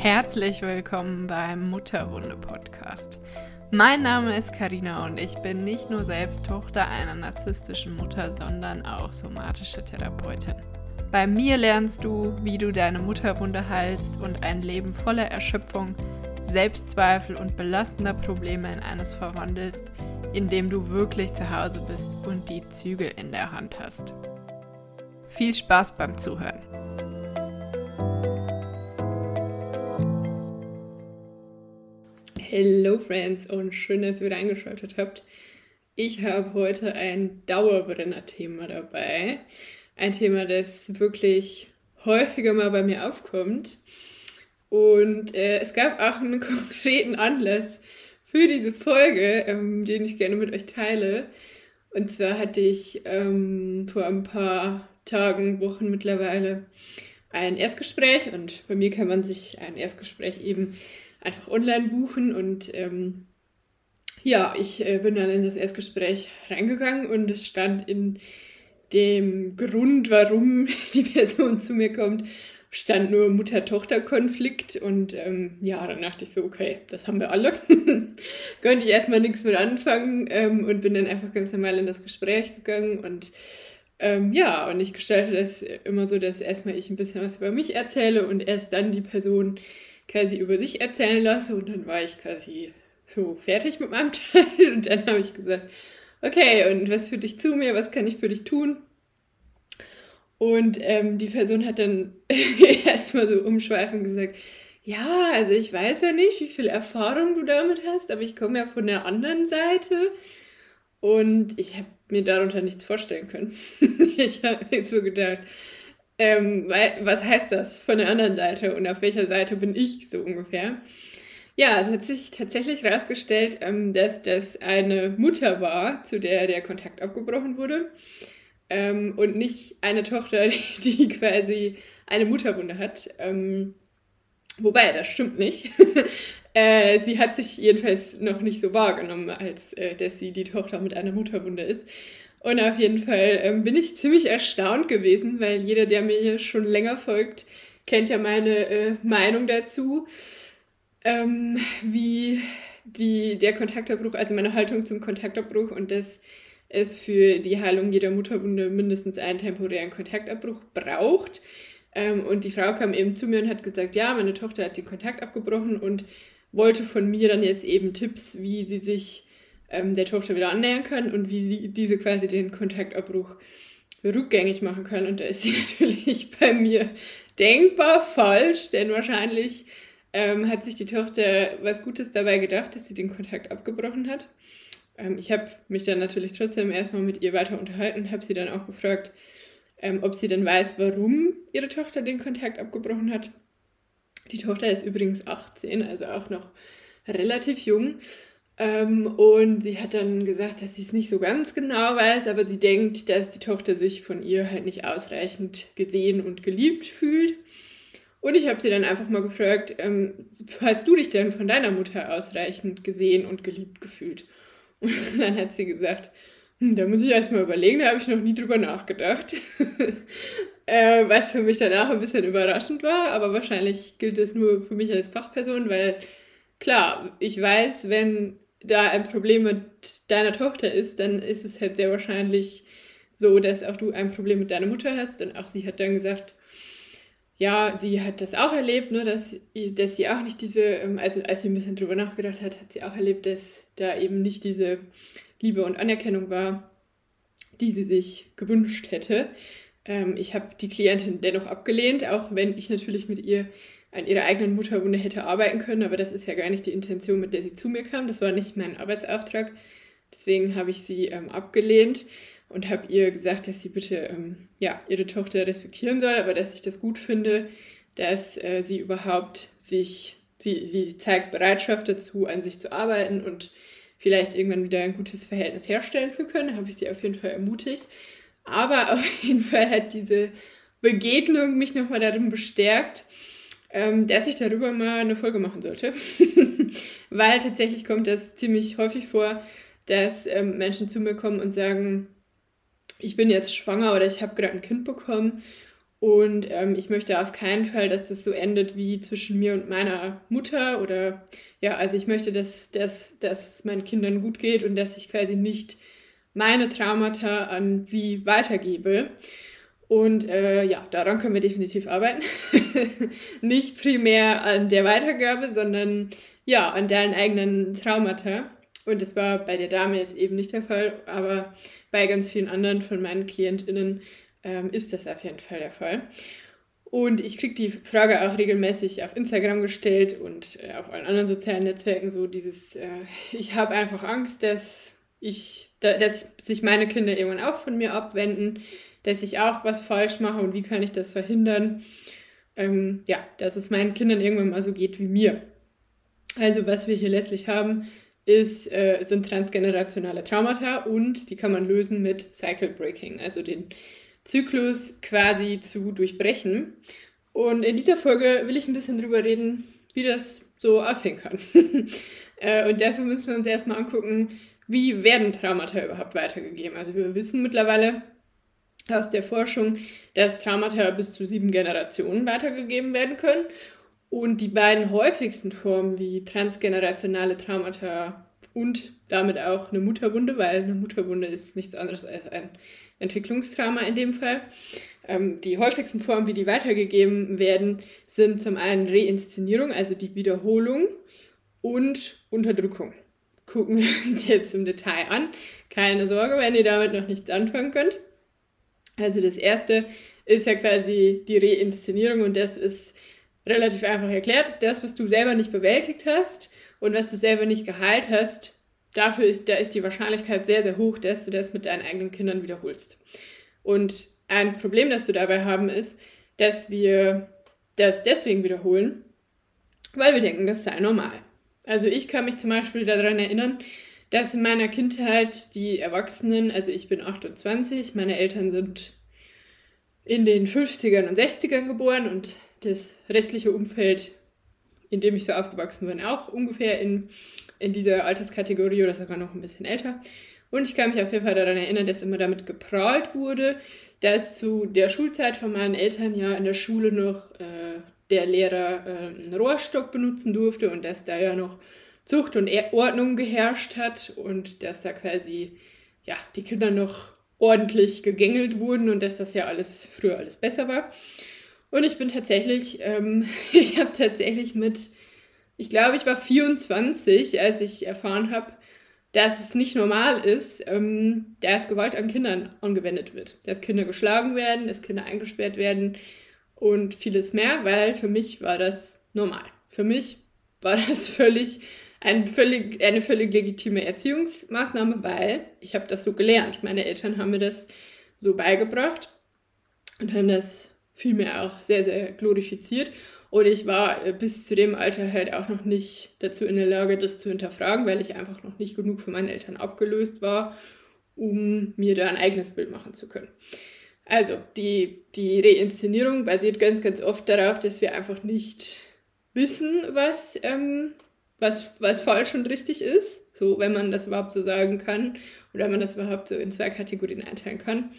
Herzlich willkommen beim Mutterwunde Podcast. Mein Name ist Karina und ich bin nicht nur selbst Tochter einer narzisstischen Mutter, sondern auch somatische Therapeutin. Bei mir lernst du, wie du deine Mutterwunde heilst und ein Leben voller Erschöpfung, Selbstzweifel und belastender Probleme in eines verwandelst, in dem du wirklich zu Hause bist und die Zügel in der Hand hast. Viel Spaß beim Zuhören. Hello Friends und schön, dass ihr wieder eingeschaltet habt. Ich habe heute ein Dauerbrenner-Thema dabei. Ein Thema, das wirklich häufiger mal bei mir aufkommt. Und äh, es gab auch einen konkreten Anlass für diese Folge, ähm, den ich gerne mit euch teile. Und zwar hatte ich ähm, vor ein paar Tagen, Wochen mittlerweile ein Erstgespräch und bei mir kann man sich ein Erstgespräch eben einfach online buchen und ähm, ja, ich äh, bin dann in das Erstgespräch reingegangen und es stand in dem Grund, warum die Person zu mir kommt, stand nur Mutter-Tochter-Konflikt und ähm, ja, dann dachte ich so, okay, das haben wir alle. Konnte ich erstmal nichts mit anfangen ähm, und bin dann einfach ganz normal in das Gespräch gegangen und ähm, ja, und ich gestalte das immer so, dass erstmal ich ein bisschen was über mich erzähle und erst dann die Person quasi über sich erzählen lasse und dann war ich quasi so fertig mit meinem Teil und dann habe ich gesagt, okay, und was für dich zu mir, was kann ich für dich tun? Und ähm, die Person hat dann erstmal so umschweifend gesagt, ja, also ich weiß ja nicht, wie viel Erfahrung du damit hast, aber ich komme ja von der anderen Seite und ich habe mir darunter nichts vorstellen können. ich habe mir so gedacht, ähm, was heißt das von der anderen Seite und auf welcher Seite bin ich so ungefähr? Ja, es hat sich tatsächlich herausgestellt, ähm, dass das eine Mutter war, zu der der Kontakt abgebrochen wurde. Ähm, und nicht eine Tochter, die quasi eine Mutterwunde hat. Ähm, wobei, das stimmt nicht. äh, sie hat sich jedenfalls noch nicht so wahrgenommen, als äh, dass sie die Tochter mit einer Mutterwunde ist. Und auf jeden Fall ähm, bin ich ziemlich erstaunt gewesen, weil jeder, der mir hier schon länger folgt, kennt ja meine äh, Meinung dazu, ähm, wie die, der Kontaktabbruch, also meine Haltung zum Kontaktabbruch und dass es für die Heilung jeder Mutterwunde mindestens einen temporären Kontaktabbruch braucht. Ähm, und die Frau kam eben zu mir und hat gesagt, ja, meine Tochter hat den Kontakt abgebrochen und wollte von mir dann jetzt eben Tipps, wie sie sich ähm, der Tochter wieder annähern kann und wie sie diese quasi den Kontaktabbruch rückgängig machen kann. Und da ist sie natürlich bei mir denkbar falsch, denn wahrscheinlich ähm, hat sich die Tochter was Gutes dabei gedacht, dass sie den Kontakt abgebrochen hat. Ähm, ich habe mich dann natürlich trotzdem erstmal mit ihr weiter unterhalten und habe sie dann auch gefragt, ähm, ob sie denn weiß, warum ihre Tochter den Kontakt abgebrochen hat. Die Tochter ist übrigens 18, also auch noch relativ jung. Ähm, und sie hat dann gesagt, dass sie es nicht so ganz genau weiß, aber sie denkt, dass die Tochter sich von ihr halt nicht ausreichend gesehen und geliebt fühlt. Und ich habe sie dann einfach mal gefragt, ähm, hast du dich denn von deiner Mutter ausreichend gesehen und geliebt gefühlt? Und dann hat sie gesagt, hm, da muss ich erstmal überlegen, da habe ich noch nie drüber nachgedacht. äh, was für mich danach ein bisschen überraschend war, aber wahrscheinlich gilt es nur für mich als Fachperson, weil klar, ich weiß, wenn da ein Problem mit deiner Tochter ist, dann ist es halt sehr wahrscheinlich so, dass auch du ein Problem mit deiner Mutter hast. Und auch sie hat dann gesagt, ja, sie hat das auch erlebt, ne, dass, dass sie auch nicht diese, ähm, also als sie ein bisschen drüber nachgedacht hat, hat sie auch erlebt, dass da eben nicht diese Liebe und Anerkennung war, die sie sich gewünscht hätte. Ähm, ich habe die Klientin dennoch abgelehnt, auch wenn ich natürlich mit ihr an ihrer eigenen Mutterwunde hätte arbeiten können, aber das ist ja gar nicht die Intention, mit der sie zu mir kam. Das war nicht mein Arbeitsauftrag. Deswegen habe ich sie ähm, abgelehnt und habe ihr gesagt, dass sie bitte ähm, ja, ihre Tochter respektieren soll, aber dass ich das gut finde, dass äh, sie überhaupt sich, sie, sie zeigt Bereitschaft dazu, an sich zu arbeiten und vielleicht irgendwann wieder ein gutes Verhältnis herstellen zu können. Da habe ich sie auf jeden Fall ermutigt. Aber auf jeden Fall hat diese Begegnung mich nochmal darin bestärkt, ähm, dass ich darüber mal eine Folge machen sollte. Weil tatsächlich kommt das ziemlich häufig vor, dass ähm, Menschen zu mir kommen und sagen, ich bin jetzt schwanger oder ich habe gerade ein Kind bekommen Und ähm, ich möchte auf keinen Fall, dass das so endet wie zwischen mir und meiner Mutter. Oder ja, also ich möchte, dass, dass, dass es meinen Kindern gut geht und dass ich quasi nicht meine Traumata an sie weitergebe. Und äh, ja, daran können wir definitiv arbeiten. nicht primär an der Weitergabe, sondern ja, an deren eigenen Traumata. Und das war bei der Dame jetzt eben nicht der Fall, aber bei ganz vielen anderen von meinen KlientInnen ähm, ist das auf jeden Fall der Fall. Und ich kriege die Frage auch regelmäßig auf Instagram gestellt und äh, auf allen anderen sozialen Netzwerken so dieses, äh, ich habe einfach Angst, dass ich, da, dass sich meine Kinder irgendwann auch von mir abwenden, dass ich auch was falsch mache und wie kann ich das verhindern? Ähm, ja, dass es meinen Kindern irgendwann mal so geht wie mir. Also was wir hier letztlich haben, ist, äh, sind transgenerationale Traumata und die kann man lösen mit Cycle Breaking, also den Zyklus quasi zu durchbrechen. Und in dieser Folge will ich ein bisschen drüber reden, wie das so aussehen kann. Äh, und dafür müssen wir uns erstmal angucken, wie werden Traumata überhaupt weitergegeben. Also wir wissen mittlerweile aus der Forschung, dass Traumata bis zu sieben Generationen weitergegeben werden können. Und die beiden häufigsten Formen wie transgenerationale Traumata und damit auch eine Mutterwunde, weil eine Mutterwunde ist nichts anderes als ein Entwicklungstrauma in dem Fall. Ähm, die häufigsten Formen, wie die weitergegeben werden, sind zum einen Reinszenierung, also die Wiederholung und Unterdrückung. Gucken wir uns jetzt im Detail an. Keine Sorge, wenn ihr damit noch nichts anfangen könnt. Also das erste ist ja quasi die Reinszenierung und das ist relativ einfach erklärt. Das, was du selber nicht bewältigt hast, und was du selber nicht geheilt hast, dafür ist, da ist die Wahrscheinlichkeit sehr, sehr hoch, dass du das mit deinen eigenen Kindern wiederholst. Und ein Problem, das wir dabei haben, ist, dass wir das deswegen wiederholen, weil wir denken, das sei normal. Also ich kann mich zum Beispiel daran erinnern, dass in meiner Kindheit die Erwachsenen, also ich bin 28, meine Eltern sind in den 50ern und 60ern geboren und das restliche Umfeld in dem ich so aufgewachsen bin, auch ungefähr in, in dieser Alterskategorie oder sogar noch ein bisschen älter. Und ich kann mich auf jeden Fall daran erinnern, dass immer damit geprahlt wurde, dass zu der Schulzeit von meinen Eltern ja in der Schule noch äh, der Lehrer äh, einen Rohrstock benutzen durfte und dass da ja noch Zucht und Ordnung geherrscht hat und dass da quasi ja, die Kinder noch ordentlich gegängelt wurden und dass das ja alles früher alles besser war. Und ich bin tatsächlich, ähm, ich habe tatsächlich mit, ich glaube, ich war 24, als ich erfahren habe, dass es nicht normal ist, ähm, dass Gewalt an Kindern angewendet wird. Dass Kinder geschlagen werden, dass Kinder eingesperrt werden und vieles mehr, weil für mich war das normal. Für mich war das völlig, ein völlig eine völlig legitime Erziehungsmaßnahme, weil ich habe das so gelernt. Meine Eltern haben mir das so beigebracht und haben das vielmehr auch sehr, sehr glorifiziert. Und ich war äh, bis zu dem Alter halt auch noch nicht dazu in der Lage, das zu hinterfragen, weil ich einfach noch nicht genug von meinen Eltern abgelöst war, um mir da ein eigenes Bild machen zu können. Also, die, die Reinszenierung basiert ganz, ganz oft darauf, dass wir einfach nicht wissen, was, ähm, was, was falsch und richtig ist. So, wenn man das überhaupt so sagen kann oder wenn man das überhaupt so in zwei Kategorien einteilen kann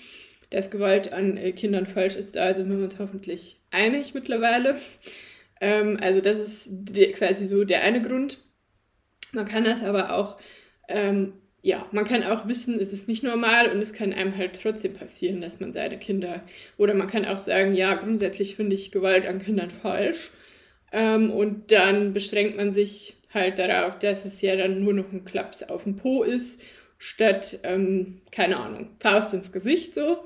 dass Gewalt an äh, Kindern falsch ist, da sind wir uns hoffentlich einig mittlerweile. Ähm, also das ist die, quasi so der eine Grund. Man kann das aber auch, ähm, ja, man kann auch wissen, es ist nicht normal und es kann einem halt trotzdem passieren, dass man seine Kinder, oder man kann auch sagen, ja, grundsätzlich finde ich Gewalt an Kindern falsch. Ähm, und dann beschränkt man sich halt darauf, dass es ja dann nur noch ein Klaps auf dem Po ist statt, ähm, keine Ahnung, Faust ins Gesicht so.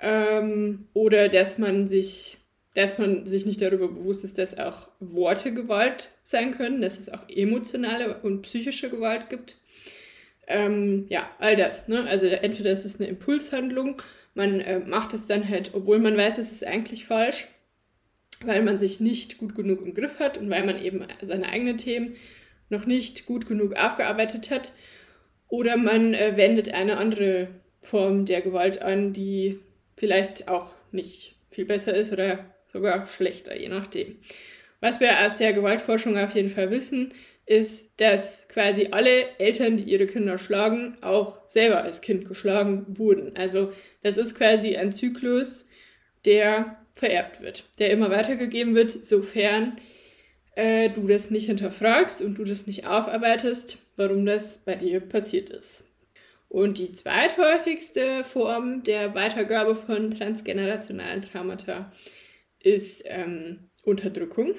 Ähm, oder dass man sich, dass man sich nicht darüber bewusst ist, dass auch Worte Gewalt sein können, dass es auch emotionale und psychische Gewalt gibt. Ähm, ja, all das. Ne? Also entweder ist es eine Impulshandlung, man äh, macht es dann halt, obwohl man weiß, es ist eigentlich falsch, weil man sich nicht gut genug im Griff hat und weil man eben seine eigenen Themen noch nicht gut genug aufgearbeitet hat. Oder man äh, wendet eine andere Form der Gewalt an, die vielleicht auch nicht viel besser ist oder sogar schlechter, je nachdem. Was wir aus der Gewaltforschung auf jeden Fall wissen, ist, dass quasi alle Eltern, die ihre Kinder schlagen, auch selber als Kind geschlagen wurden. Also das ist quasi ein Zyklus, der vererbt wird, der immer weitergegeben wird, sofern äh, du das nicht hinterfragst und du das nicht aufarbeitest, warum das bei dir passiert ist. Und die zweithäufigste Form der Weitergabe von transgenerationalen Traumata ist ähm, Unterdrückung.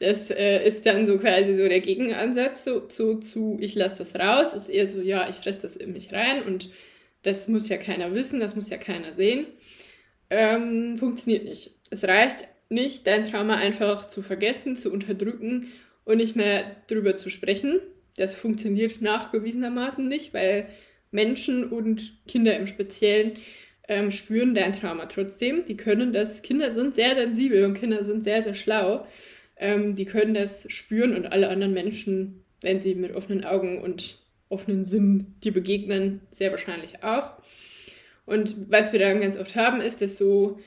Das äh, ist dann so quasi so der Gegenansatz so, zu, zu ich lasse das raus, ist eher so, ja, ich fresse das in mich rein und das muss ja keiner wissen, das muss ja keiner sehen. Ähm, funktioniert nicht. Es reicht nicht, dein Trauma einfach zu vergessen, zu unterdrücken und nicht mehr drüber zu sprechen. Das funktioniert nachgewiesenermaßen nicht, weil Menschen und Kinder im Speziellen ähm, spüren dein Trauma trotzdem. Die können das, Kinder sind sehr sensibel und Kinder sind sehr, sehr schlau. Ähm, die können das spüren und alle anderen Menschen, wenn sie mit offenen Augen und offenen Sinn dir begegnen, sehr wahrscheinlich auch. Und was wir dann ganz oft haben, ist, dass so,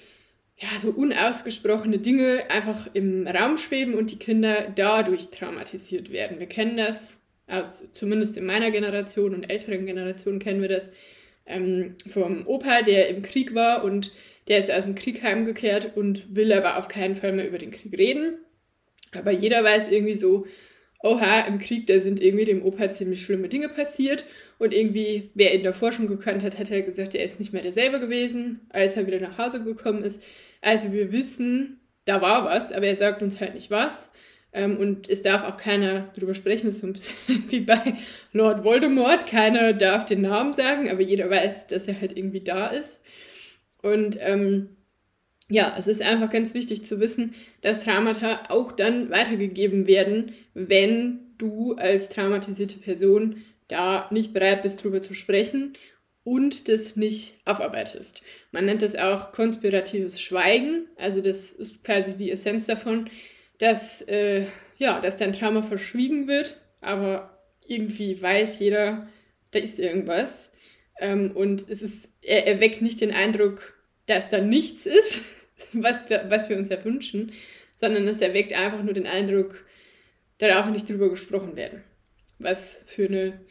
ja, so unausgesprochene Dinge einfach im Raum schweben und die Kinder dadurch traumatisiert werden. Wir kennen das, aus, zumindest in meiner Generation und älteren Generationen kennen wir das, ähm, vom Opa, der im Krieg war und der ist aus dem Krieg heimgekehrt und will aber auf keinen Fall mehr über den Krieg reden. Aber jeder weiß irgendwie so, oha, im Krieg, da sind irgendwie dem Opa ziemlich schlimme Dinge passiert. Und irgendwie, wer ihn davor schon gekannt hat, hat er gesagt, er ist nicht mehr derselbe gewesen, als er wieder nach Hause gekommen ist. Also wir wissen, da war was, aber er sagt uns halt nicht was. Ähm, und es darf auch keiner drüber sprechen. Das ist so ein bisschen wie bei Lord Voldemort. Keiner darf den Namen sagen, aber jeder weiß, dass er halt irgendwie da ist. Und ähm, ja, es ist einfach ganz wichtig zu wissen, dass Traumata auch dann weitergegeben werden, wenn du als traumatisierte Person da nicht bereit bist, drüber zu sprechen und das nicht aufarbeitest. Man nennt das auch konspiratives Schweigen. Also das ist quasi die Essenz davon, dass, äh, ja, dass dein Trauma verschwiegen wird, aber irgendwie weiß jeder, da ist irgendwas. Ähm, und es ist, er erweckt nicht den Eindruck, dass da nichts ist, was wir, was wir uns ja wünschen, sondern es erweckt einfach nur den Eindruck, da darf nicht drüber gesprochen werden. Was für eine,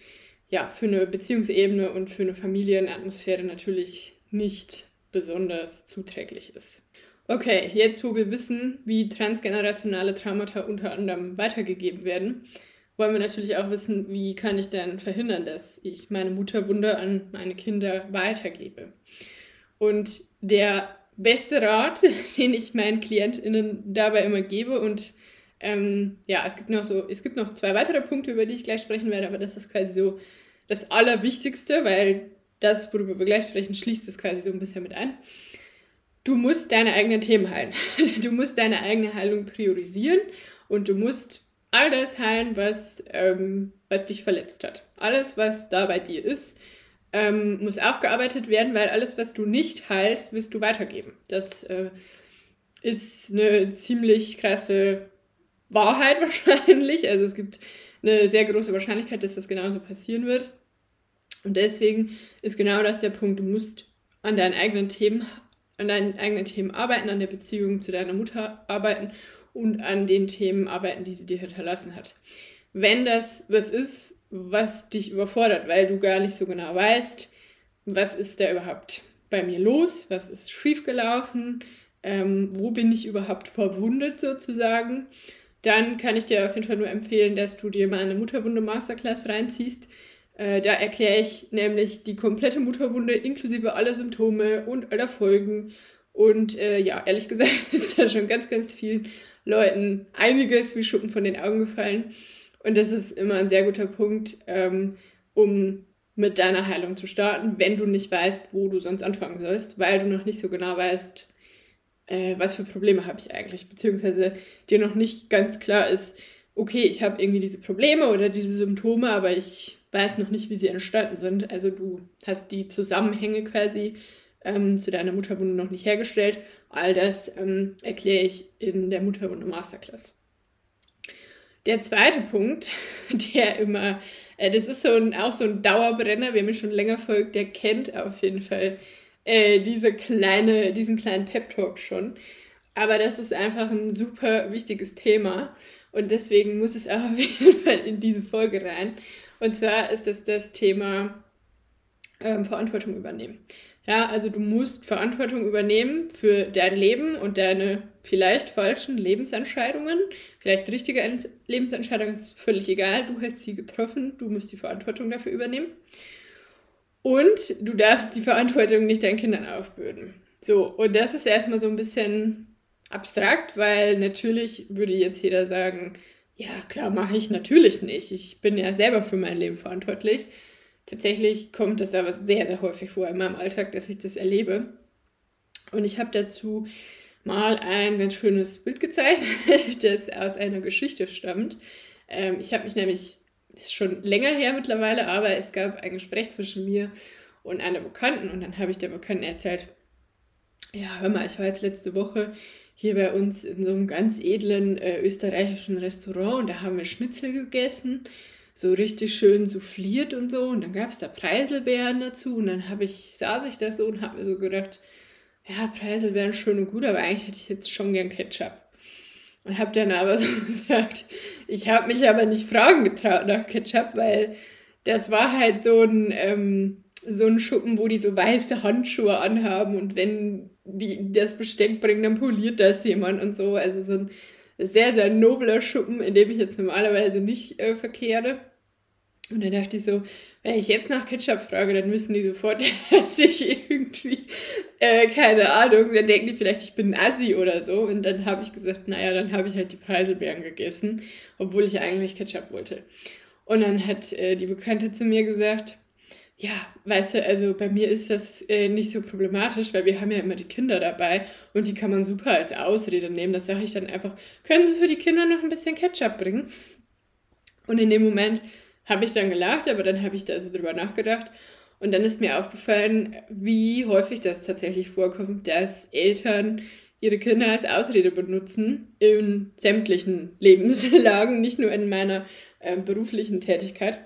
ja, für eine Beziehungsebene und für eine Familienatmosphäre natürlich nicht besonders zuträglich ist. Okay, jetzt wo wir wissen, wie transgenerationale Traumata unter anderem weitergegeben werden, wollen wir natürlich auch wissen, wie kann ich denn verhindern, dass ich meine Mutterwunde an meine Kinder weitergebe. Und der beste Rat, den ich meinen KlientInnen dabei immer gebe. Und ähm, ja, es gibt noch so, es gibt noch zwei weitere Punkte, über die ich gleich sprechen werde, aber das ist quasi so das Allerwichtigste, weil das, worüber wir gleich sprechen, schließt es quasi so ein bisschen mit ein. Du musst deine eigenen Themen heilen. Du musst deine eigene Heilung priorisieren und du musst all das heilen, was, ähm, was dich verletzt hat. Alles, was da bei dir ist, ähm, muss aufgearbeitet werden, weil alles, was du nicht heilst, wirst du weitergeben. Das äh, ist eine ziemlich krasse Wahrheit wahrscheinlich. Also es gibt eine sehr große Wahrscheinlichkeit, dass das genauso passieren wird. Und deswegen ist genau das der Punkt. Du musst an deinen eigenen Themen, an deinen eigenen Themen arbeiten, an der Beziehung zu deiner Mutter arbeiten und an den Themen arbeiten, die sie dir hinterlassen hat. Wenn das was ist, was dich überfordert, weil du gar nicht so genau weißt, was ist da überhaupt bei mir los, was ist schiefgelaufen, ähm, wo bin ich überhaupt verwundet sozusagen, dann kann ich dir auf jeden Fall nur empfehlen, dass du dir mal eine Mutterwunde Masterclass reinziehst. Äh, da erkläre ich nämlich die komplette Mutterwunde inklusive aller Symptome und aller Folgen. Und äh, ja, ehrlich gesagt ist da schon ganz, ganz vielen Leuten einiges wie Schuppen von den Augen gefallen. Und das ist immer ein sehr guter Punkt, ähm, um mit deiner Heilung zu starten, wenn du nicht weißt, wo du sonst anfangen sollst, weil du noch nicht so genau weißt, äh, was für Probleme habe ich eigentlich, beziehungsweise dir noch nicht ganz klar ist, okay, ich habe irgendwie diese Probleme oder diese Symptome, aber ich weiß noch nicht, wie sie entstanden sind. Also du hast die Zusammenhänge quasi ähm, zu deiner Mutterwunde noch nicht hergestellt. All das ähm, erkläre ich in der Mutterwunde Masterclass. Der zweite Punkt, der immer, äh, das ist so ein, auch so ein Dauerbrenner, wer mir schon länger folgt, der kennt auf jeden Fall äh, diese kleine, diesen kleinen Pep-Talk schon. Aber das ist einfach ein super wichtiges Thema und deswegen muss es auch auf jeden Fall in diese Folge rein. Und zwar ist das das Thema ähm, Verantwortung übernehmen. Ja, also du musst Verantwortung übernehmen für dein Leben und deine vielleicht falschen Lebensentscheidungen. Vielleicht richtige Lebensentscheidungen ist völlig egal. Du hast sie getroffen, du musst die Verantwortung dafür übernehmen. Und du darfst die Verantwortung nicht deinen Kindern aufbürden. So, und das ist erstmal so ein bisschen abstrakt, weil natürlich würde jetzt jeder sagen, ja, klar, mache ich natürlich nicht. Ich bin ja selber für mein Leben verantwortlich. Tatsächlich kommt das aber sehr, sehr häufig vor in meinem Alltag, dass ich das erlebe. Und ich habe dazu mal ein ganz schönes Bild gezeichnet, das aus einer Geschichte stammt. Ähm, ich habe mich nämlich, ist schon länger her mittlerweile, aber es gab ein Gespräch zwischen mir und einer Bekannten und dann habe ich der Bekannten erzählt, ja, hör mal, ich war jetzt letzte Woche hier bei uns in so einem ganz edlen äh, österreichischen Restaurant und da haben wir Schnitzel gegessen so richtig schön souffliert und so. Und dann gab es da Preiselbeeren dazu. Und dann habe ich, saß ich da so und habe mir so gedacht, ja, Preiselbeeren schön und gut, aber eigentlich hätte ich jetzt schon gern Ketchup. Und habe dann aber so gesagt, ich habe mich aber nicht fragen getraut nach Ketchup, weil das war halt so ein, ähm, so ein Schuppen, wo die so weiße Handschuhe anhaben und wenn die das Besteck bringen, dann poliert das jemand und so. Also so ein sehr, sehr nobler Schuppen, in dem ich jetzt normalerweise nicht äh, verkehre. Und dann dachte ich so, wenn ich jetzt nach Ketchup frage, dann wissen die sofort, dass ich irgendwie, äh, keine Ahnung, dann denken die vielleicht, ich bin ein Assi oder so. Und dann habe ich gesagt, naja, dann habe ich halt die Preiselbeeren gegessen, obwohl ich eigentlich Ketchup wollte. Und dann hat äh, die Bekannte zu mir gesagt, ja, weißt du, also bei mir ist das äh, nicht so problematisch, weil wir haben ja immer die Kinder dabei und die kann man super als Ausrede nehmen. Das sage ich dann einfach, können Sie für die Kinder noch ein bisschen Ketchup bringen? Und in dem Moment habe ich dann gelacht, aber dann habe ich da so drüber nachgedacht. Und dann ist mir aufgefallen, wie häufig das tatsächlich vorkommt, dass Eltern ihre Kinder als Ausrede benutzen in sämtlichen Lebenslagen, nicht nur in meiner äh, beruflichen Tätigkeit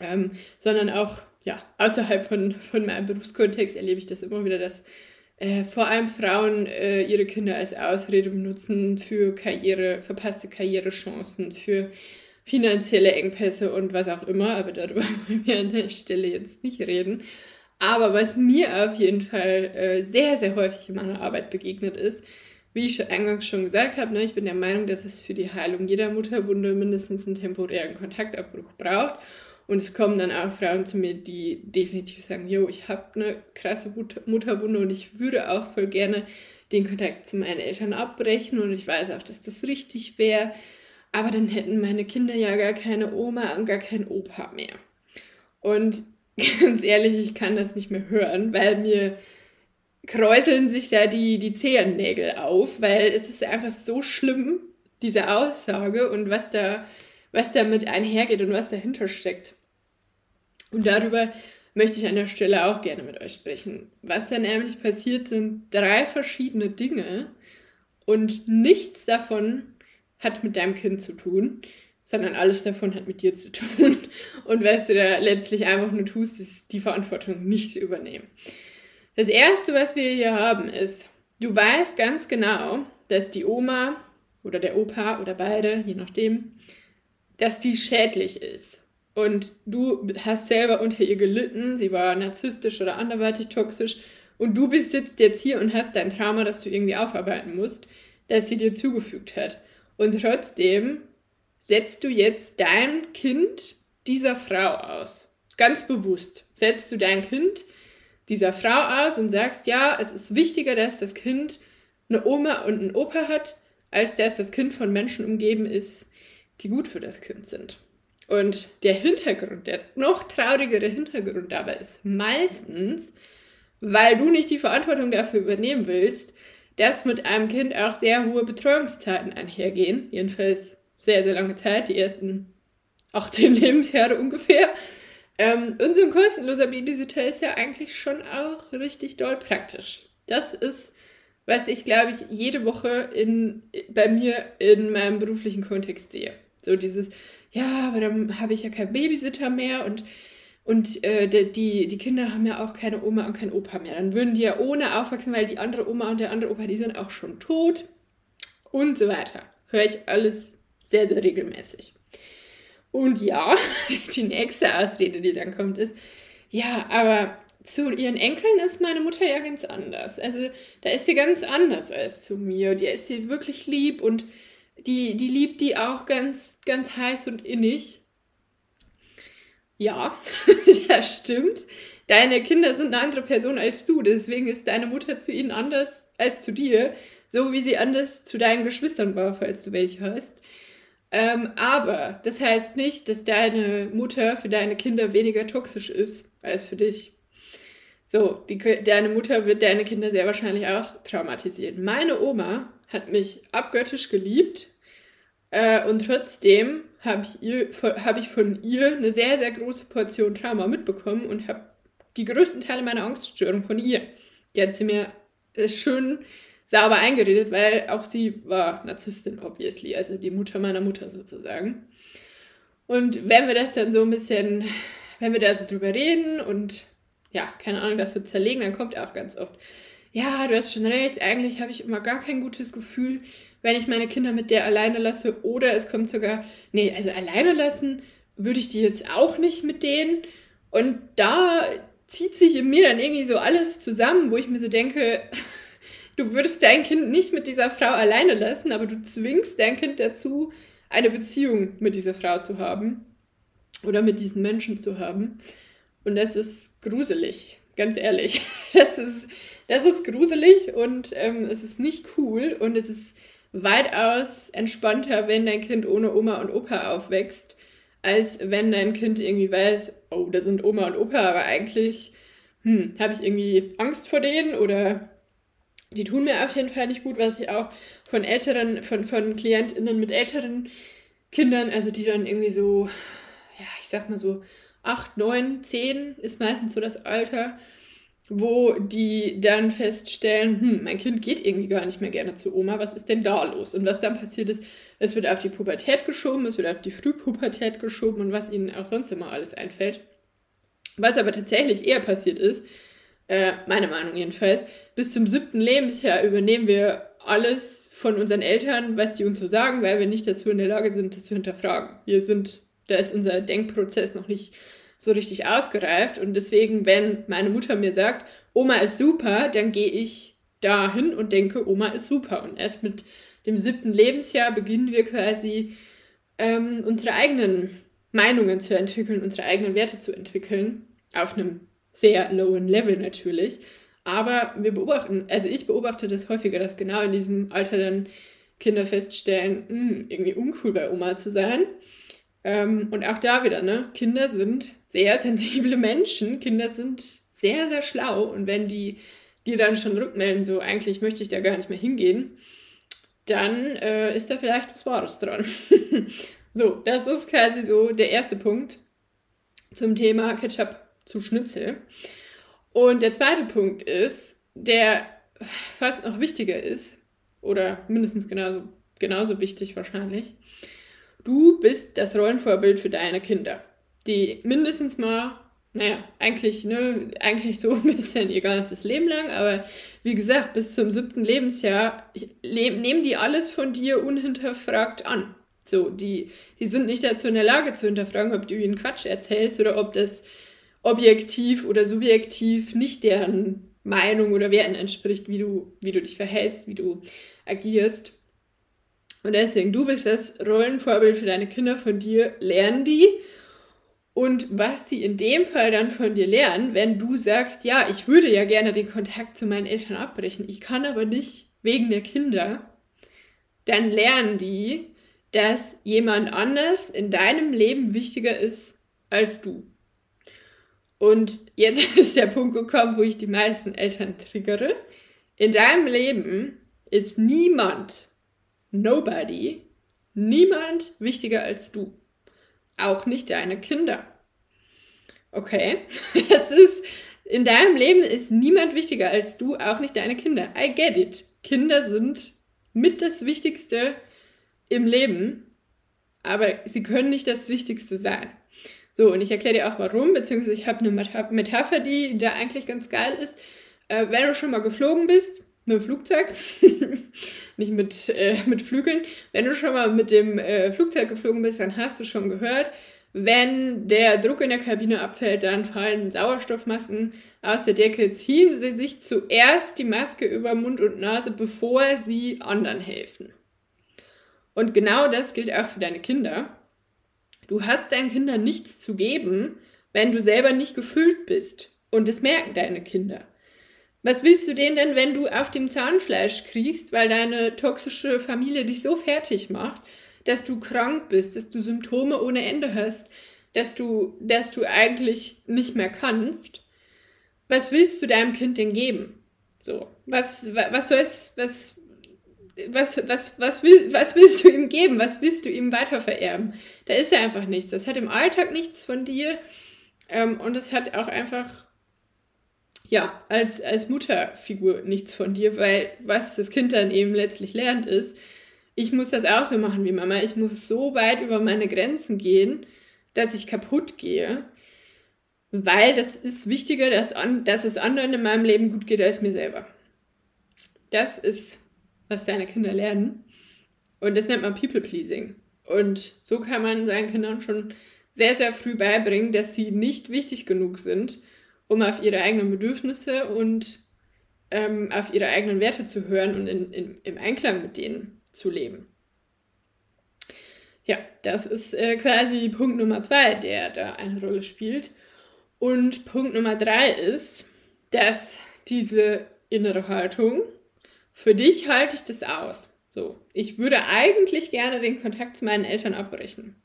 ähm, sondern auch ja, außerhalb von, von meinem Berufskontext erlebe ich das immer wieder, dass äh, vor allem Frauen äh, ihre Kinder als Ausrede benutzen für Karriere, verpasste Karrierechancen, für finanzielle Engpässe und was auch immer, aber darüber wollen wir an der Stelle jetzt nicht reden. Aber was mir auf jeden Fall äh, sehr, sehr häufig in meiner Arbeit begegnet ist, wie ich eingangs schon gesagt habe, ne, ich bin der Meinung, dass es für die Heilung jeder Mutterwunde mindestens einen temporären Kontaktabbruch braucht. Und es kommen dann auch Frauen zu mir, die definitiv sagen, yo, ich habe eine krasse Mutterwunde und ich würde auch voll gerne den Kontakt zu meinen Eltern abbrechen und ich weiß auch, dass das richtig wäre. Aber dann hätten meine Kinder ja gar keine Oma und gar keinen Opa mehr. Und ganz ehrlich, ich kann das nicht mehr hören, weil mir kräuseln sich da die, die Zehennägel auf, weil es ist einfach so schlimm, diese Aussage und was da was damit einhergeht und was dahinter steckt. Und darüber möchte ich an der Stelle auch gerne mit euch sprechen. Was da nämlich passiert, sind drei verschiedene Dinge und nichts davon hat mit deinem Kind zu tun, sondern alles davon hat mit dir zu tun. Und was du da letztlich einfach nur tust, ist die Verantwortung nicht zu übernehmen. Das Erste, was wir hier haben, ist, du weißt ganz genau, dass die Oma oder der Opa oder beide, je nachdem, dass die schädlich ist. Und du hast selber unter ihr gelitten, sie war narzisstisch oder anderweitig toxisch. Und du bist jetzt hier und hast dein Trauma, das du irgendwie aufarbeiten musst, das sie dir zugefügt hat. Und trotzdem setzt du jetzt dein Kind dieser Frau aus. Ganz bewusst setzt du dein Kind dieser Frau aus und sagst, ja, es ist wichtiger, dass das Kind eine Oma und einen Opa hat, als dass das Kind von Menschen umgeben ist, die gut für das Kind sind. Und der Hintergrund, der noch traurigere Hintergrund dabei ist meistens, weil du nicht die Verantwortung dafür übernehmen willst, dass mit einem Kind auch sehr hohe Betreuungszeiten einhergehen. Jedenfalls sehr, sehr lange Zeit, die ersten 18 Lebensjahre ungefähr. Ähm, und so ein kostenloser Babysitter ist ja eigentlich schon auch richtig doll praktisch. Das ist was ich, glaube ich, jede Woche in, bei mir in meinem beruflichen Kontext sehe. So dieses, ja, aber dann habe ich ja keinen Babysitter mehr und, und äh, die, die Kinder haben ja auch keine Oma und keinen Opa mehr. Dann würden die ja ohne aufwachsen, weil die andere Oma und der andere Opa, die sind auch schon tot und so weiter. Höre ich alles sehr, sehr regelmäßig. Und ja, die nächste Ausrede, die dann kommt, ist, ja, aber zu ihren Enkeln ist meine Mutter ja ganz anders. Also da ist sie ganz anders als zu mir. Die ist sie wirklich lieb und die, die liebt die auch ganz, ganz heiß und innig. Ja, das stimmt. Deine Kinder sind eine andere Person als du, deswegen ist deine Mutter zu ihnen anders als zu dir, so wie sie anders zu deinen Geschwistern war, falls du welche hast. Ähm, aber das heißt nicht, dass deine Mutter für deine Kinder weniger toxisch ist als für dich. So, die, deine Mutter wird deine Kinder sehr wahrscheinlich auch traumatisieren. Meine Oma hat mich abgöttisch geliebt äh, und trotzdem habe ich, hab ich von ihr eine sehr, sehr große Portion Trauma mitbekommen und habe die größten Teile meiner Angststörung von ihr. Die hat sie mir äh, schön sauber eingeredet, weil auch sie war Narzisstin, obviously, also die Mutter meiner Mutter sozusagen. Und wenn wir das dann so ein bisschen, wenn wir da so drüber reden und ja, keine Ahnung, das so zerlegen, dann kommt auch ganz oft, ja, du hast schon recht, eigentlich habe ich immer gar kein gutes Gefühl, wenn ich meine Kinder mit der alleine lasse. Oder es kommt sogar, nee, also alleine lassen würde ich die jetzt auch nicht mit denen. Und da zieht sich in mir dann irgendwie so alles zusammen, wo ich mir so denke, du würdest dein Kind nicht mit dieser Frau alleine lassen, aber du zwingst dein Kind dazu, eine Beziehung mit dieser Frau zu haben oder mit diesen Menschen zu haben. Und das ist gruselig, ganz ehrlich. Das ist, das ist gruselig und ähm, es ist nicht cool und es ist weitaus entspannter, wenn dein Kind ohne Oma und Opa aufwächst, als wenn dein Kind irgendwie weiß, oh, da sind Oma und Opa, aber eigentlich hm, habe ich irgendwie Angst vor denen oder die tun mir auf jeden Fall nicht gut, was ich auch von älteren, von, von KlientInnen mit älteren Kindern, also die dann irgendwie so, ja, ich sag mal so 8, 9, 10 ist meistens so das Alter, wo die dann feststellen, hm, mein Kind geht irgendwie gar nicht mehr gerne zu Oma, was ist denn da los? Und was dann passiert ist, es wird auf die Pubertät geschoben, es wird auf die Frühpubertät geschoben und was ihnen auch sonst immer alles einfällt. Was aber tatsächlich eher passiert ist, äh, meine Meinung jedenfalls, bis zum siebten Lebensjahr übernehmen wir alles von unseren Eltern, was die uns so sagen, weil wir nicht dazu in der Lage sind, das zu hinterfragen. Wir sind, da ist unser Denkprozess noch nicht so richtig ausgereift. Und deswegen, wenn meine Mutter mir sagt, Oma ist super, dann gehe ich dahin und denke, Oma ist super. Und erst mit dem siebten Lebensjahr beginnen wir quasi ähm, unsere eigenen Meinungen zu entwickeln, unsere eigenen Werte zu entwickeln. Auf einem sehr lowen Level natürlich. Aber wir beobachten, also ich beobachte das häufiger, dass genau in diesem Alter dann Kinder feststellen, mh, hm, irgendwie uncool bei Oma zu sein. Ähm, und auch da wieder, ne? Kinder sind sehr sensible Menschen. Kinder sind sehr, sehr schlau. Und wenn die dir dann schon rückmelden, so eigentlich möchte ich da gar nicht mehr hingehen, dann äh, ist da vielleicht was Wahres dran. so, das ist quasi so der erste Punkt zum Thema Ketchup zu Schnitzel. Und der zweite Punkt ist, der fast noch wichtiger ist, oder mindestens genauso, genauso wichtig wahrscheinlich, du bist das Rollenvorbild für deine Kinder, die mindestens mal, naja, eigentlich, ne, eigentlich so ein bisschen ihr ganzes Leben lang, aber wie gesagt, bis zum siebten Lebensjahr le nehmen die alles von dir unhinterfragt an. So, die, die sind nicht dazu in der Lage zu hinterfragen, ob du ihnen Quatsch erzählst oder ob das objektiv oder subjektiv nicht deren Meinung oder Werten entspricht, wie du, wie du dich verhältst, wie du agierst. Und deswegen, du bist das Rollenvorbild für deine Kinder, von dir lernen die. Und was sie in dem Fall dann von dir lernen, wenn du sagst, ja, ich würde ja gerne den Kontakt zu meinen Eltern abbrechen, ich kann aber nicht wegen der Kinder, dann lernen die, dass jemand anders in deinem Leben wichtiger ist als du. Und jetzt ist der Punkt gekommen, wo ich die meisten Eltern triggere. In deinem Leben ist niemand nobody, niemand wichtiger als du. Auch nicht deine Kinder. Okay, es ist, in deinem Leben ist niemand wichtiger als du, auch nicht deine Kinder. I get it. Kinder sind mit das Wichtigste im Leben, aber sie können nicht das Wichtigste sein. So, und ich erkläre dir auch warum, beziehungsweise ich habe eine Metapher, die da eigentlich ganz geil ist. Äh, wenn du schon mal geflogen bist, mit dem Flugzeug, nicht mit, äh, mit Flügeln. Wenn du schon mal mit dem äh, Flugzeug geflogen bist, dann hast du schon gehört, Wenn der Druck in der Kabine abfällt, dann fallen Sauerstoffmasken aus der Decke. Ziehen Sie sich zuerst die Maske über Mund und Nase, bevor Sie anderen helfen. Und genau das gilt auch für deine Kinder. Du hast deinen Kindern nichts zu geben, wenn du selber nicht gefüllt bist. Und das merken deine Kinder. Was willst du denen denn, wenn du auf dem Zahnfleisch kriegst, weil deine toxische Familie dich so fertig macht, dass du krank bist, dass du Symptome ohne Ende hast, dass du, dass du eigentlich nicht mehr kannst, was willst du deinem Kind denn geben? So, was, was sollst, was, was, was, was, will, was willst du ihm geben? Was willst du ihm weitervererben? Da ist ja einfach nichts. Das hat im Alltag nichts von dir. Ähm, und es hat auch einfach, ja, als, als Mutterfigur nichts von dir, weil was das Kind dann eben letztlich lernt, ist, ich muss das auch so machen wie Mama. Ich muss so weit über meine Grenzen gehen, dass ich kaputt gehe. Weil das ist wichtiger, dass, an, dass es anderen in meinem Leben gut geht als mir selber. Das ist, was deine Kinder lernen. Und das nennt man People-Pleasing. Und so kann man seinen Kindern schon sehr, sehr früh beibringen, dass sie nicht wichtig genug sind, um auf ihre eigenen Bedürfnisse und ähm, auf ihre eigenen Werte zu hören und in, in, im Einklang mit denen zu leben. Ja, das ist äh, quasi Punkt Nummer zwei, der da eine Rolle spielt. Und Punkt Nummer drei ist, dass diese innere Haltung, für dich halte ich das aus. So, ich würde eigentlich gerne den Kontakt zu meinen Eltern abbrechen.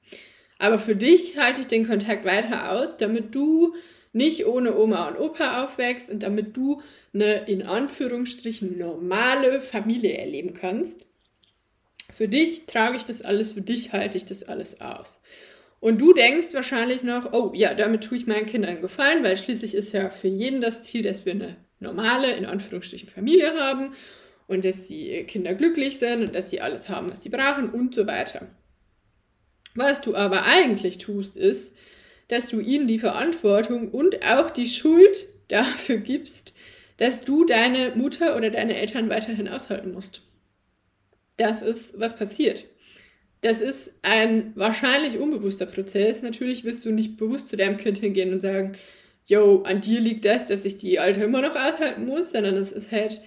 Aber für dich halte ich den Kontakt weiter aus, damit du nicht ohne Oma und Opa aufwächst und damit du eine in Anführungsstrichen normale Familie erleben kannst. Für dich trage ich das alles, für dich halte ich das alles aus. Und du denkst wahrscheinlich noch, oh ja, damit tue ich meinen Kindern Gefallen, weil schließlich ist ja für jeden das Ziel, dass wir eine normale, in Anführungsstrichen, Familie haben und dass die Kinder glücklich sind und dass sie alles haben, was sie brauchen und so weiter. Was du aber eigentlich tust, ist, dass du ihnen die Verantwortung und auch die Schuld dafür gibst, dass du deine Mutter oder deine Eltern weiterhin aushalten musst das ist, was passiert. Das ist ein wahrscheinlich unbewusster Prozess. Natürlich wirst du nicht bewusst zu deinem Kind hingehen und sagen, yo, an dir liegt das, dass ich die Alte immer noch aushalten muss, sondern es ist halt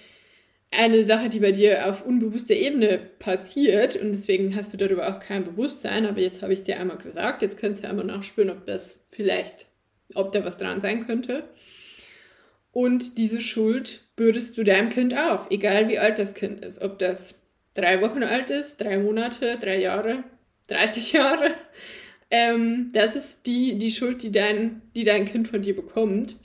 eine Sache, die bei dir auf unbewusster Ebene passiert und deswegen hast du darüber auch kein Bewusstsein. Aber jetzt habe ich dir einmal gesagt, jetzt kannst du einmal nachspüren, ob das vielleicht, ob da was dran sein könnte. Und diese Schuld bürdest du deinem Kind auf, egal wie alt das Kind ist. Ob das drei Wochen alt ist, drei Monate, drei Jahre, 30 Jahre. Ähm, das ist die, die Schuld, die dein, die dein Kind von dir bekommt.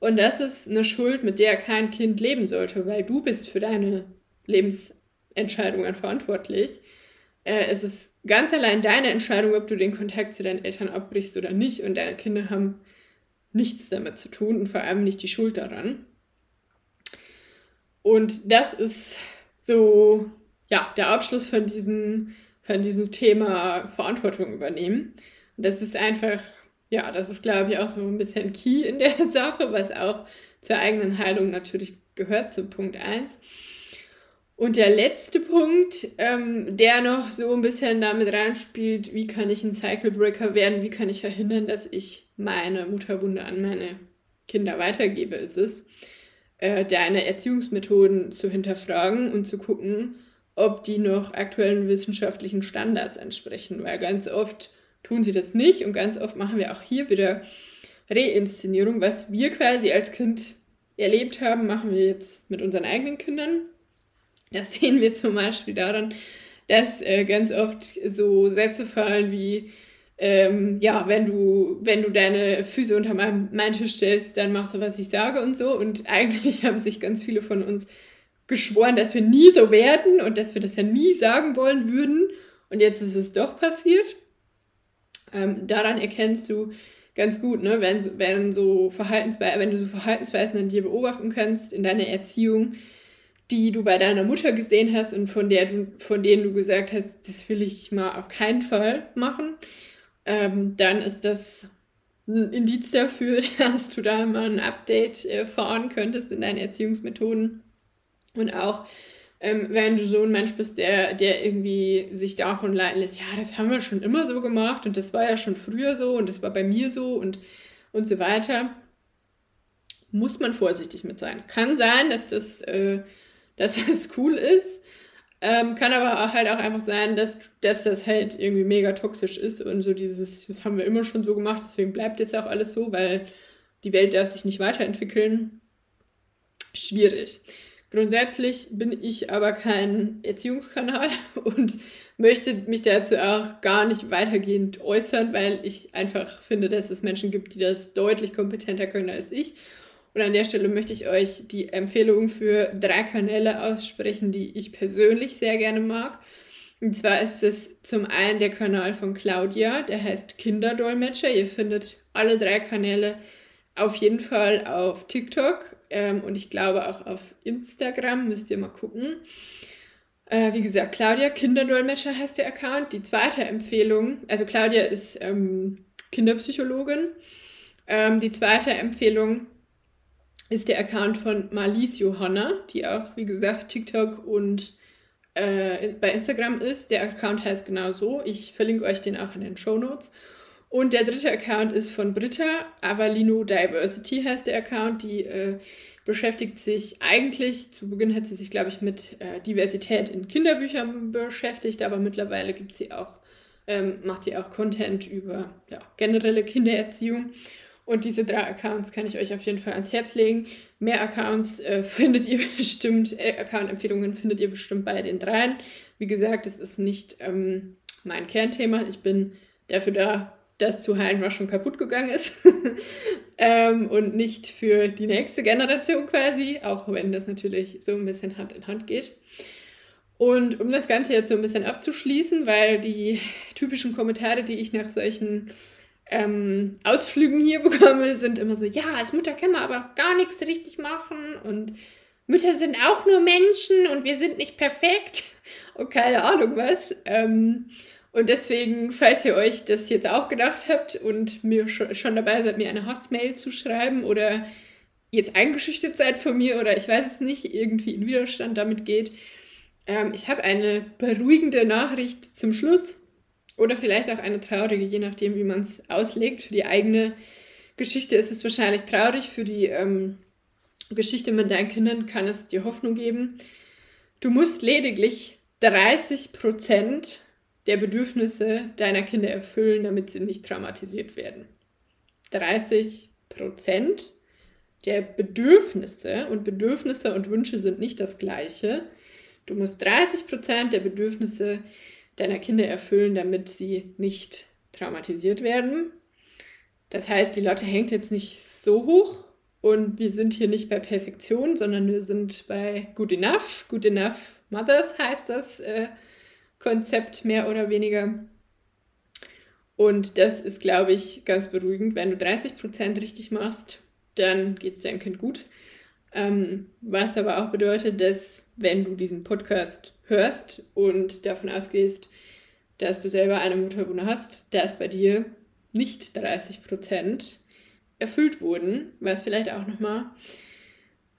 Und das ist eine Schuld, mit der kein Kind leben sollte, weil du bist für deine Lebensentscheidungen verantwortlich. Äh, es ist ganz allein deine Entscheidung, ob du den Kontakt zu deinen Eltern abbrichst oder nicht. Und deine Kinder haben nichts damit zu tun und vor allem nicht die Schuld daran. Und das ist so ja, der Abschluss von diesem, von diesem Thema Verantwortung übernehmen. Und das ist einfach, ja, das ist, glaube ich, auch so ein bisschen Key in der Sache, was auch zur eigenen Heilung natürlich gehört, zu Punkt 1. Und der letzte Punkt, ähm, der noch so ein bisschen damit reinspielt, wie kann ich ein Cycle Breaker werden, wie kann ich verhindern, dass ich meine Mutterwunde an meine Kinder weitergebe, ist es, äh, deine Erziehungsmethoden zu hinterfragen und zu gucken, ob die noch aktuellen wissenschaftlichen Standards entsprechen, weil ganz oft tun sie das nicht und ganz oft machen wir auch hier wieder Reinszenierung. Was wir quasi als Kind erlebt haben, machen wir jetzt mit unseren eigenen Kindern. Das sehen wir zum Beispiel daran, dass äh, ganz oft so Sätze fallen wie, ähm, ja, wenn du, wenn du deine Füße unter meinen, meinen Tisch stellst, dann machst du, was ich sage und so. Und eigentlich haben sich ganz viele von uns geschworen, dass wir nie so werden und dass wir das ja nie sagen wollen würden. Und jetzt ist es doch passiert. Ähm, daran erkennst du ganz gut, ne, wenn, wenn, so wenn du so Verhaltensweisen an dir beobachten kannst in deiner Erziehung, die du bei deiner Mutter gesehen hast und von, der du, von denen du gesagt hast, das will ich mal auf keinen Fall machen, ähm, dann ist das ein Indiz dafür, dass du da mal ein Update äh, fahren könntest in deinen Erziehungsmethoden. Und auch Ähm, wenn du so ein Mensch bist, der, der irgendwie sich davon leiten lässt, ja, das haben wir schon immer so gemacht und das war ja schon früher so und das war bei mir so und, und so weiter, muss man vorsichtig mit sein. Kann sein, dass das, äh, dass das cool ist, ähm, kann aber auch halt auch einfach sein, dass, dass das halt irgendwie mega toxisch ist und so dieses, das haben wir immer schon so gemacht, deswegen bleibt jetzt auch alles so, weil die Welt darf sich nicht weiterentwickeln. Schwierig. Grundsätzlich bin ich aber kein Erziehungskanal und möchte mich dazu auch gar nicht weitergehend äußern, weil ich einfach finde, dass es Menschen gibt, die das deutlich kompetenter können als ich. Und an der Stelle möchte ich euch die Empfehlung für drei Kanäle aussprechen, die ich persönlich sehr gerne mag. Und zwar ist es zum einen der Kanal von Claudia, der heißt Kinderdolmetscher. Ihr findet alle drei Kanäle auf jeden Fall auf TikTok ähm, und ich glaube auch auf Instagram, müsst ihr mal gucken. Äh, wie gesagt, Claudia, Kinderdolmetscher heißt der Account. Die zweite Empfehlung, also Claudia ist ähm, Kinderpsychologin. Ähm, die zweite Empfehlung ist der Account von Marlies Johanna, die auch, wie gesagt, TikTok und äh, bei Instagram ist. Der Account heißt genau so. Ich verlinke euch den auch in den Show Notes. Und der dritte Account ist von Britta, Avalino Diversity heißt der Account. Die äh, beschäftigt sich eigentlich, zu Beginn hat sie sich, glaube ich, mit äh, Diversität in Kinderbüchern beschäftigt, aber mittlerweile gibt sie auch, ähm, macht sie auch Content über ja, generelle Kindererziehung. Und diese drei Accounts kann ich euch auf jeden Fall ans Herz legen. Mehr Accounts äh, findet ihr bestimmt, äh, Account-Empfehlungen findet ihr bestimmt bei den dreien. Wie gesagt, das ist nicht ähm, mein Kernthema. Ich bin dafür da, das zu heilen, was schon kaputt gegangen ist. ähm, und nicht für die nächste Generation quasi, auch wenn das natürlich so ein bisschen Hand in Hand geht. Und um das Ganze jetzt so ein bisschen abzuschließen, weil die typischen Kommentare, die ich nach solchen ähm, Ausflügen hier bekomme, sind immer so, ja, als Mutter kann man aber gar nichts richtig machen und Mütter sind auch nur Menschen und wir sind nicht perfekt und keine Ahnung was. Ähm, und deswegen, falls ihr euch das jetzt auch gedacht habt und mir schon dabei seid, mir eine Hassmail zu schreiben oder jetzt eingeschüchtert seid von mir oder ich weiß es nicht, irgendwie in Widerstand damit geht, ähm, ich habe eine beruhigende Nachricht zum Schluss oder vielleicht auch eine traurige, je nachdem, wie man es auslegt. Für die eigene Geschichte ist es wahrscheinlich traurig, für die ähm, Geschichte mit deinen Kindern kann es dir Hoffnung geben. Du musst lediglich 30 Prozent der Bedürfnisse deiner Kinder erfüllen, damit sie nicht traumatisiert werden. 30 Prozent der Bedürfnisse und Bedürfnisse und Wünsche sind nicht das gleiche. Du musst 30 Prozent der Bedürfnisse deiner Kinder erfüllen, damit sie nicht traumatisiert werden. Das heißt, die Lotte hängt jetzt nicht so hoch und wir sind hier nicht bei Perfektion, sondern wir sind bei Good Enough. Good Enough Mothers heißt das. Äh, Konzept mehr oder weniger. Und das ist, glaube ich, ganz beruhigend. Wenn du 30% richtig machst, dann geht es deinem Kind gut. Ähm, was aber auch bedeutet, dass wenn du diesen Podcast hörst und davon ausgehst, dass du selber eine Mutterwunde hast, dass bei dir nicht 30% erfüllt wurden, was vielleicht auch nochmal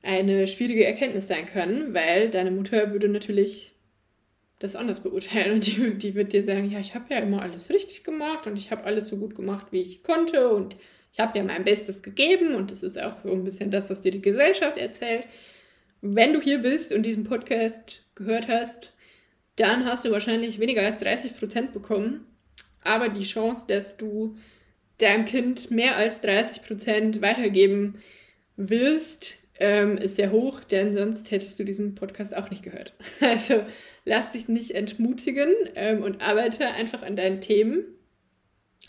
eine schwierige Erkenntnis sein kann, weil deine Mutter würde natürlich das anders beurteilen. Und die, die wird dir sagen, ja, ich habe ja immer alles richtig gemacht und ich habe alles so gut gemacht, wie ich konnte und ich habe ja mein Bestes gegeben und das ist auch so ein bisschen das, was dir die Gesellschaft erzählt. Wenn du hier bist und diesen Podcast gehört hast, dann hast du wahrscheinlich weniger als 30 Prozent bekommen. Aber die Chance, dass du deinem Kind mehr als 30 Prozent weitergeben willst, ähm, ist sehr hoch, denn sonst hättest du diesen Podcast auch nicht gehört. Also lass dich nicht entmutigen ähm, und arbeite einfach an deinen Themen.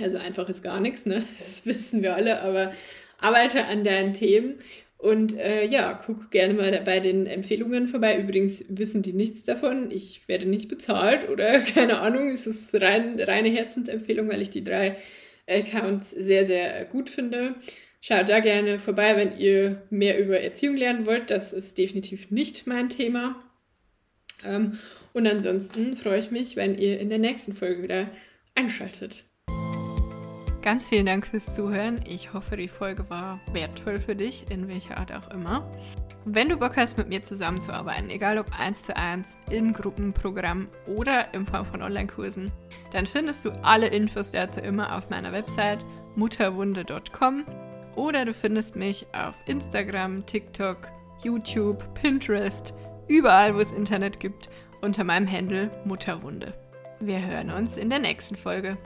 Also einfach ist gar nichts, ne? das wissen wir alle, aber arbeite an deinen Themen und äh, ja, guck gerne mal bei den Empfehlungen vorbei. Übrigens wissen die nichts davon. Ich werde nicht bezahlt oder keine Ahnung. Es ist rein, reine Herzensempfehlung, weil ich die drei Accounts sehr, sehr gut finde. Schaut da gerne vorbei, wenn ihr mehr über Erziehung lernen wollt. Das ist definitiv nicht mein Thema. Ähm, und ansonsten freue ich mich, wenn ihr in der nächsten Folge wieder einschaltet. Ganz vielen Dank fürs Zuhören. Ich hoffe, die Folge war wertvoll für dich, in welcher Art auch immer. Wenn du Bock hast, mit mir zusammenzuarbeiten, egal ob eins zu eins, in Gruppenprogramm oder in Form von Online-Kursen, dann findest du alle Infos dazu immer auf meiner Website mutterwunde.com oder du findest mich auf Instagram, TikTok, YouTube, Pinterest, überall, wo es Internet gibt, unter meinem Handle Mutterwunde. Wir hören uns in der nächsten Folge.